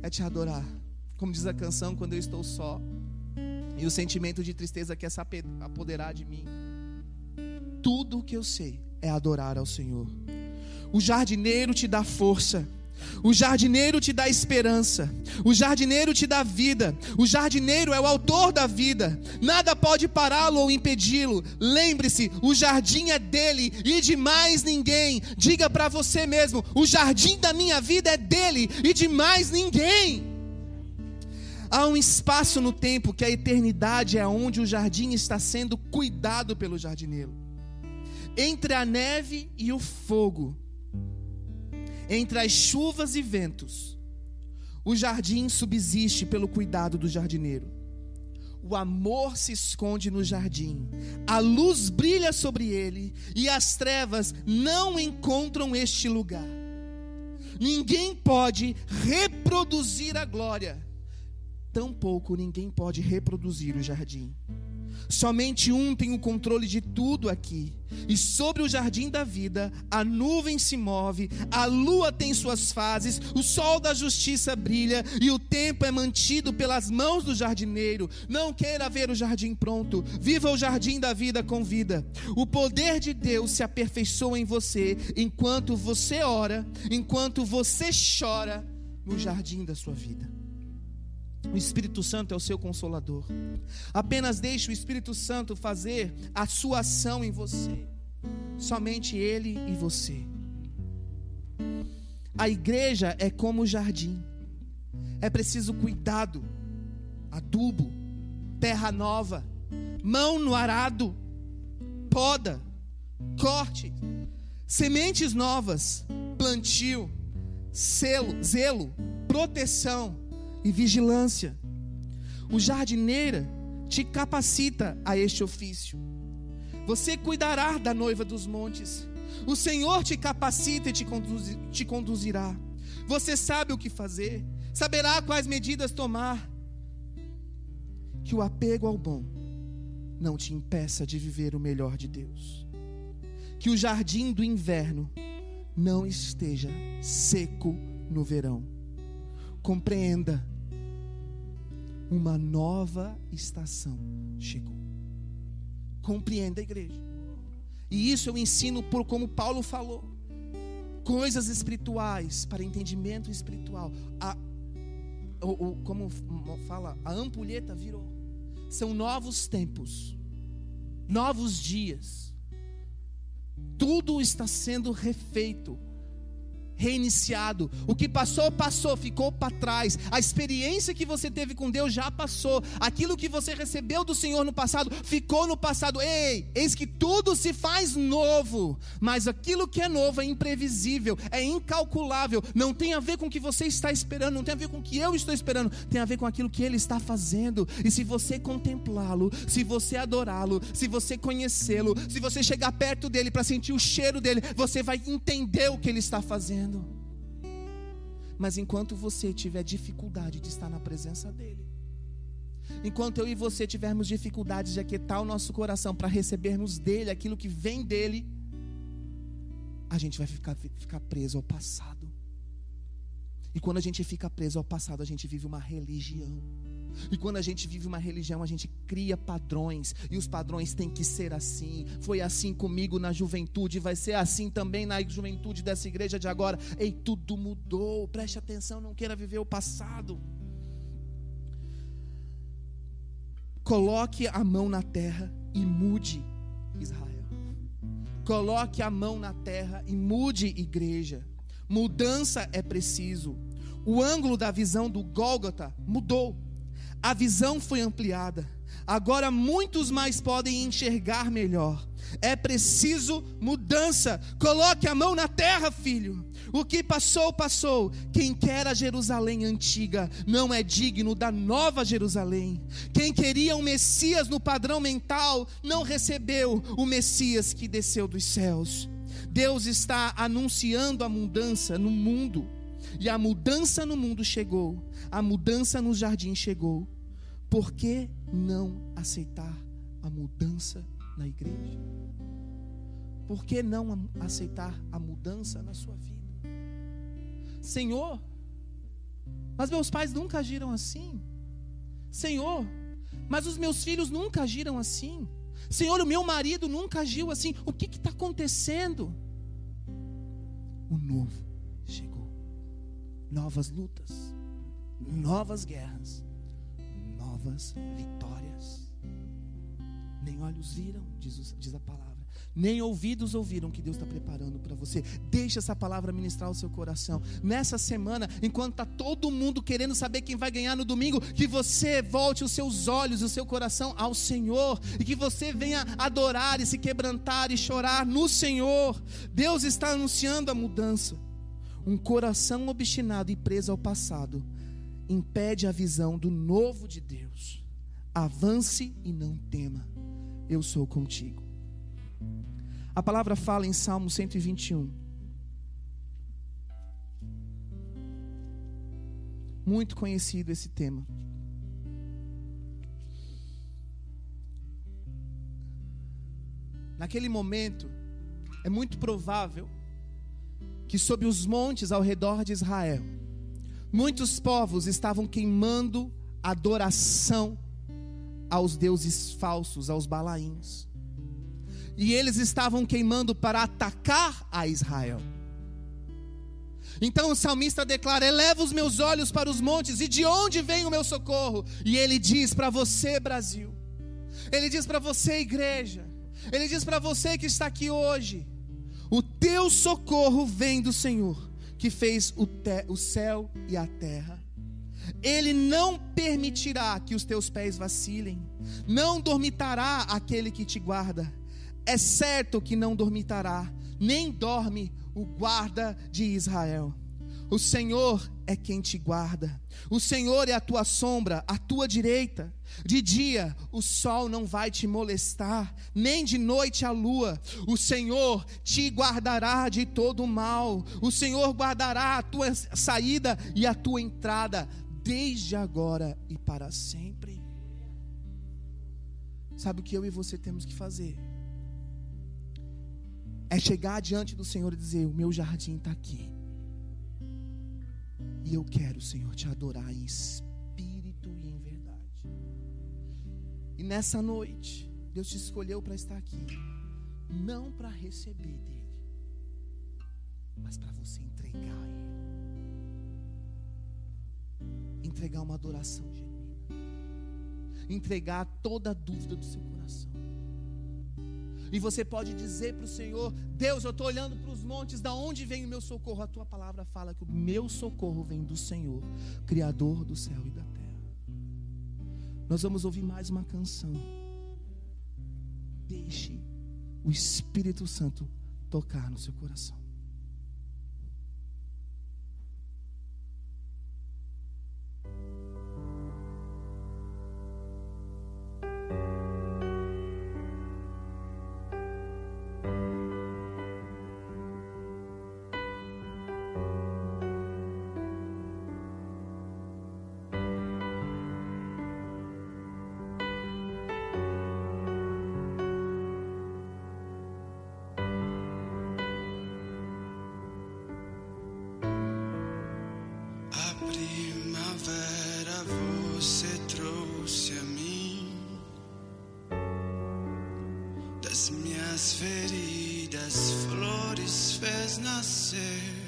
[SPEAKER 1] é te adorar. Como diz a canção, quando eu estou só, e o sentimento de tristeza quer se apoderar de mim. Tudo o que eu sei é adorar ao Senhor. O jardineiro te dá força. O jardineiro te dá esperança, o jardineiro te dá vida, o jardineiro é o autor da vida, nada pode pará-lo ou impedi-lo. Lembre-se, o jardim é dele e de mais ninguém. Diga para você mesmo: o jardim da minha vida é dele e de mais ninguém. Há um espaço no tempo que a eternidade é onde o jardim está sendo cuidado pelo jardineiro. Entre a neve e o fogo, entre as chuvas e ventos, o jardim subsiste pelo cuidado do jardineiro. O amor se esconde no jardim, a luz brilha sobre ele e as trevas não encontram este lugar. Ninguém pode reproduzir a glória tampouco ninguém pode reproduzir o jardim. Somente um tem o controle de tudo aqui. E sobre o jardim da vida, a nuvem se move, a lua tem suas fases, o sol da justiça brilha e o tempo é mantido pelas mãos do jardineiro. Não queira ver o jardim pronto, viva o jardim da vida com vida. O poder de Deus se aperfeiçoa em você enquanto você ora, enquanto você chora no jardim da sua vida. O Espírito Santo é o seu consolador. Apenas deixe o Espírito Santo fazer a sua ação em você. Somente Ele e você. A igreja é como o jardim. É preciso cuidado, adubo, terra nova, mão no arado, poda, corte, sementes novas, plantio, selo, zelo, proteção e vigilância. O jardineira te capacita a este ofício. Você cuidará da noiva dos montes. O Senhor te capacita e te, conduz, te conduzirá. Você sabe o que fazer, saberá quais medidas tomar. Que o apego ao bom não te impeça de viver o melhor de Deus. Que o jardim do inverno não esteja seco no verão. Compreenda uma nova estação chegou. Compreenda, igreja. E isso eu ensino por como Paulo falou. Coisas espirituais para entendimento espiritual. A, o, o, como fala, a ampulheta virou. São novos tempos, novos dias. Tudo está sendo refeito reiniciado. O que passou, passou, ficou para trás. A experiência que você teve com Deus já passou. Aquilo que você recebeu do Senhor no passado, ficou no passado. Ei, eis que tudo se faz novo. Mas aquilo que é novo é imprevisível, é incalculável. Não tem a ver com o que você está esperando, não tem a ver com o que eu estou esperando. Tem a ver com aquilo que Ele está fazendo. E se você contemplá-lo, se você adorá-lo, se você conhecê-lo, se você chegar perto dele para sentir o cheiro dele, você vai entender o que Ele está fazendo. Mas enquanto você tiver dificuldade de estar na presença dEle, enquanto eu e você tivermos dificuldade de aquietar o nosso coração para recebermos dEle aquilo que vem dEle, a gente vai ficar, ficar preso ao passado. E quando a gente fica preso ao passado, a gente vive uma religião. E quando a gente vive uma religião, a gente cria padrões, e os padrões têm que ser assim. Foi assim comigo na juventude, vai ser assim também na juventude dessa igreja de agora. Ei, tudo mudou. Preste atenção, não queira viver o passado. Coloque a mão na terra e mude Israel. Coloque a mão na terra e mude igreja. Mudança é preciso. O ângulo da visão do Gólgota mudou a visão foi ampliada. Agora muitos mais podem enxergar melhor. É preciso mudança. Coloque a mão na terra, filho. O que passou, passou. Quem quer a Jerusalém antiga não é digno da nova Jerusalém. Quem queria um Messias no padrão mental não recebeu o Messias que desceu dos céus. Deus está anunciando a mudança no mundo. E a mudança no mundo chegou, a mudança no jardim chegou. Por que não aceitar a mudança na igreja? Por que não aceitar a mudança na sua vida? Senhor, mas meus pais nunca agiram assim. Senhor, mas os meus filhos nunca agiram assim. Senhor, o meu marido nunca agiu assim. O que está acontecendo? O novo novas lutas, novas guerras, novas vitórias. Nem olhos viram, diz, diz a palavra, nem ouvidos ouviram que Deus está preparando para você. Deixa essa palavra ministrar o seu coração. Nessa semana, enquanto está todo mundo querendo saber quem vai ganhar no domingo, que você volte os seus olhos, o seu coração ao Senhor e que você venha adorar e se quebrantar e chorar no Senhor. Deus está anunciando a mudança. Um coração obstinado e preso ao passado impede a visão do novo de Deus. Avance e não tema, eu sou contigo. A palavra fala em Salmo 121. Muito conhecido esse tema.
[SPEAKER 2] naquele momento, é muito provável que sob os montes ao redor de Israel, muitos povos estavam queimando adoração aos deuses falsos, aos balaíns. E eles estavam queimando para atacar a Israel. Então o salmista declara: Eleva os meus olhos para os montes, e de onde vem o meu socorro? E ele diz para você, Brasil, ele diz para você, igreja, ele diz para você que está aqui hoje: O teu socorro vem do Senhor, que fez o, te, o céu e a terra. Ele não permitirá que os teus pés vacilem, não dormitará aquele que te guarda. É certo que não dormitará, nem dorme o guarda de Israel. O Senhor é quem te guarda. O Senhor é a tua sombra, a tua direita. De dia o sol não vai te molestar, nem de noite a lua. O Senhor te guardará de todo mal. O Senhor guardará a tua saída e a tua entrada, desde agora e para sempre. Sabe o que eu e você temos que fazer? É chegar diante do Senhor e dizer: O meu jardim está aqui. E eu quero, Senhor, te adorar em espírito e em verdade. E nessa noite, Deus te escolheu para estar aqui, não para receber dele, mas para você entregar ele. Entregar uma adoração genuína. Entregar toda a dúvida do seu coração. E você pode dizer para o Senhor: Deus, eu estou olhando para os montes, da onde vem o meu socorro? A tua palavra fala que o meu socorro vem do Senhor, Criador do céu e da terra. Nós vamos ouvir mais uma canção. Deixe o Espírito Santo tocar no seu coração. primavera você trouxe a mim das minhas feridas, flores fez nascer.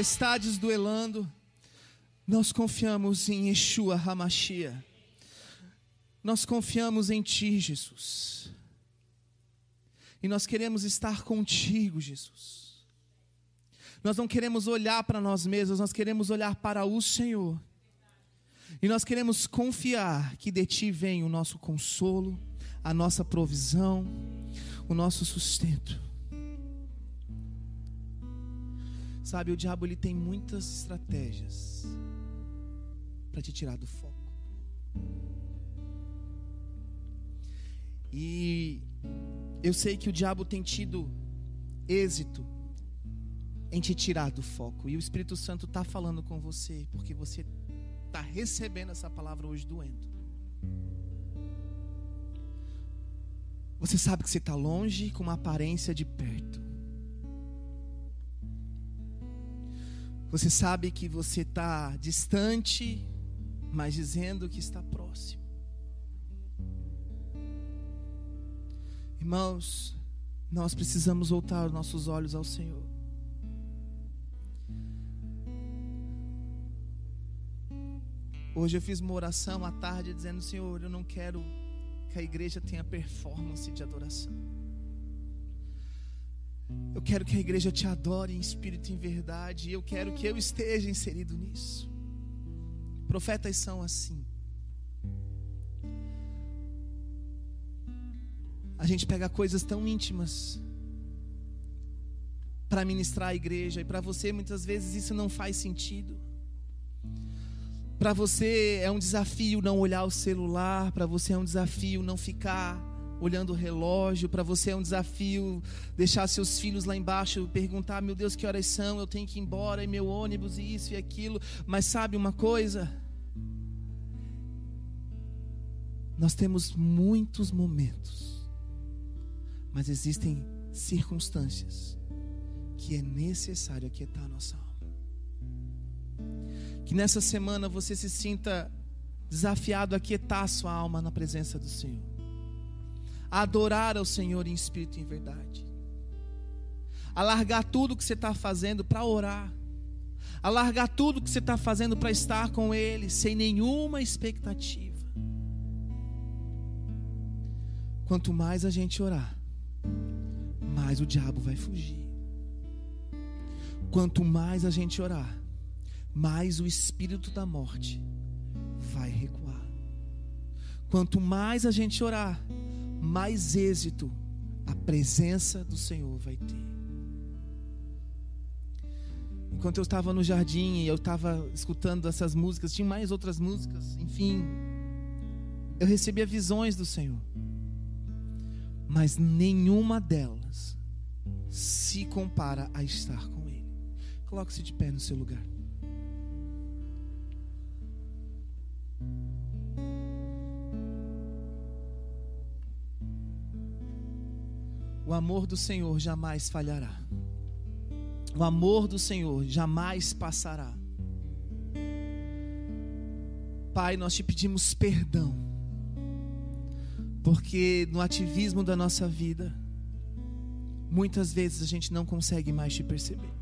[SPEAKER 2] tempestades duelando, nós confiamos em Yeshua Hamashia. Nós confiamos em Ti, Jesus. E nós queremos estar contigo, Jesus. Nós não queremos olhar para nós mesmos, nós queremos olhar para o Senhor. E nós queremos confiar que de Ti vem o nosso consolo, a nossa provisão, o nosso sustento. Sabe, o diabo ele tem muitas estratégias para te tirar do foco. E eu sei que o diabo tem tido
[SPEAKER 1] êxito em te tirar do foco. E o Espírito Santo está falando com você, porque você está recebendo essa palavra hoje doendo. Você sabe que você está longe com uma aparência de perto. Você sabe que você está distante, mas dizendo que está próximo. Irmãos, nós precisamos voltar os nossos olhos ao Senhor. Hoje eu fiz uma oração à tarde dizendo: Senhor, eu não quero que a igreja tenha performance de adoração. Eu quero que a igreja te adore em espírito e em verdade. E eu quero que eu esteja inserido nisso. Profetas são assim. A gente pega coisas tão íntimas para ministrar a igreja e para você muitas vezes isso não faz sentido. Para você é um desafio não olhar o celular, para você é um desafio não ficar olhando o relógio, para você é um desafio deixar seus filhos lá embaixo, perguntar, meu Deus, que horas são? Eu tenho que ir embora, e meu ônibus, e isso e aquilo. Mas sabe uma coisa? Nós temos muitos momentos, mas existem circunstâncias que é necessário aquietar a nossa alma. Que nessa semana você se sinta desafiado a aquietar a sua alma na presença do Senhor. Adorar ao Senhor em espírito e em verdade. A largar tudo que você está fazendo para orar. A largar tudo que você está fazendo para estar com Ele, sem nenhuma expectativa. Quanto mais a gente orar, mais o diabo vai fugir. Quanto mais a gente orar, mais o espírito da morte vai recuar. Quanto mais a gente orar, mais êxito a presença do Senhor vai ter. Enquanto eu estava no jardim e eu estava escutando essas músicas, tinha mais outras músicas, enfim, eu recebia visões do Senhor, mas nenhuma delas se compara a estar com Ele. Coloque-se de pé no seu lugar. O amor do Senhor jamais falhará. O amor do Senhor jamais passará. Pai, nós te pedimos perdão, porque no ativismo da nossa vida, muitas vezes a gente não consegue mais te perceber.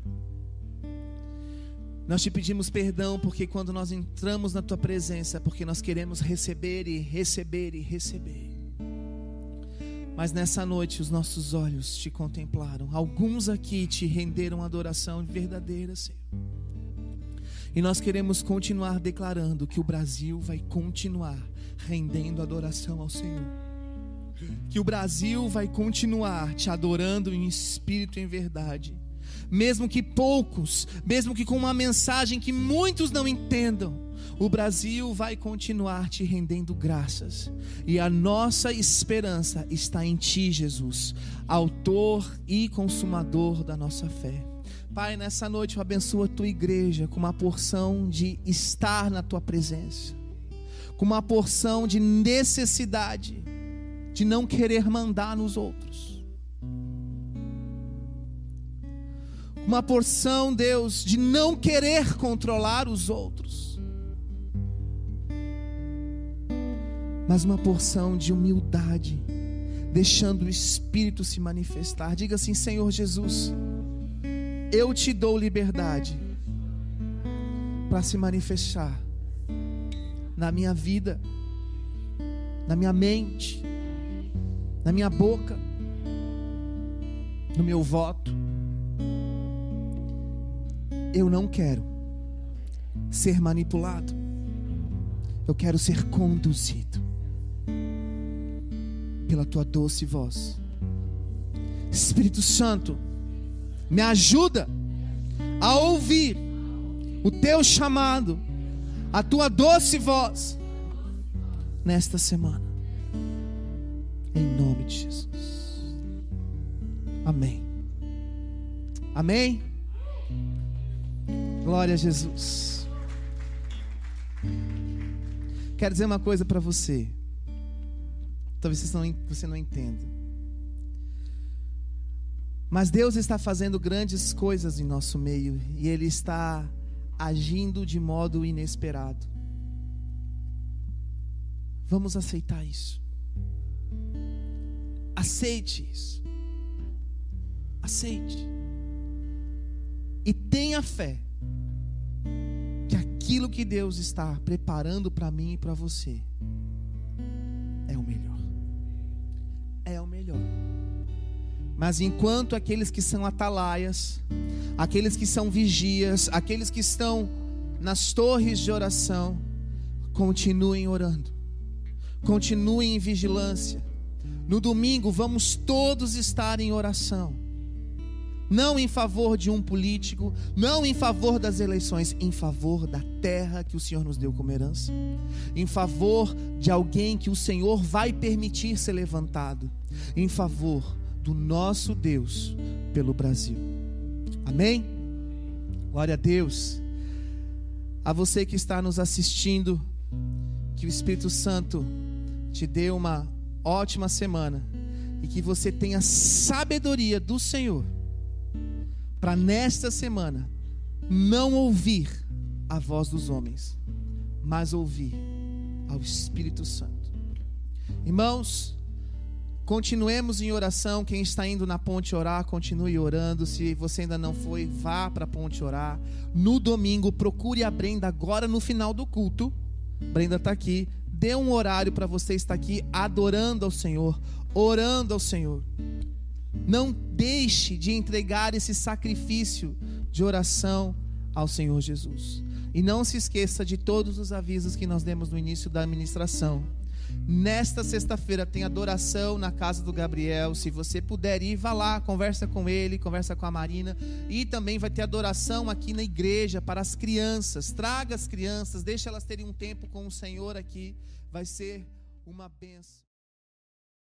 [SPEAKER 1] Nós te pedimos perdão porque quando nós entramos na tua presença, é porque nós queremos receber e receber e receber. Mas nessa noite os nossos olhos te contemplaram. Alguns aqui te renderam adoração verdadeira, Senhor. E nós queremos continuar declarando que o Brasil vai continuar rendendo adoração ao Senhor. Que o Brasil vai continuar te adorando em espírito e em verdade. Mesmo que poucos, mesmo que com uma mensagem que muitos não entendam, o Brasil vai continuar te rendendo graças. E a nossa esperança está em Ti, Jesus, Autor e Consumador da nossa fé. Pai, nessa noite eu abençoo a tua igreja com uma porção de estar na tua presença, com uma porção de necessidade de não querer mandar nos outros. Uma porção, Deus, de não querer controlar os outros. Mas uma porção de humildade, deixando o Espírito se manifestar. Diga assim: Senhor Jesus, eu te dou liberdade para se manifestar na minha vida, na minha mente, na minha boca, no meu voto. Eu não quero ser manipulado, eu quero ser conduzido pela tua doce voz. Espírito Santo, me ajuda a ouvir o teu chamado, a tua doce voz nesta semana. Em nome de Jesus. Amém. Amém? Glória a Jesus. Quero dizer uma coisa para você. Talvez você não, entenda. Mas Deus está fazendo grandes coisas em nosso meio e Ele está agindo de modo inesperado. Vamos aceitar isso. Aceite isso. Aceite. E tenha fé aquilo que Deus está preparando para mim e para você é o melhor. É o melhor. Mas enquanto aqueles que são atalaias, aqueles que são vigias, aqueles que estão nas torres de oração, continuem orando, continuem em vigilância. No domingo vamos todos estar em oração. Não em favor de um político, não em favor das eleições, em favor da terra que o Senhor nos deu como herança, em favor de alguém que o Senhor vai permitir ser levantado, em favor do nosso Deus pelo Brasil. Amém? Glória a Deus. A você que está nos assistindo, que o Espírito Santo te dê uma ótima semana e que você tenha sabedoria do Senhor para nesta semana não ouvir a voz dos homens, mas ouvir ao Espírito Santo. Irmãos, continuemos em oração. Quem está indo na ponte orar, continue orando. Se você ainda não foi, vá para a ponte orar. No domingo, procure a Brenda agora no final do culto. Brenda está aqui. Dê um horário para você estar aqui adorando ao Senhor, orando ao Senhor. Não deixe de entregar esse sacrifício de oração ao Senhor Jesus. E não se esqueça de todos os avisos que nós demos no início da administração. Nesta sexta-feira tem adoração na casa do Gabriel. Se você puder ir, vá lá, conversa com ele, conversa com a Marina. E também vai ter adoração aqui na igreja para as crianças. Traga as crianças, deixe elas terem um tempo com o Senhor aqui. Vai ser uma benção.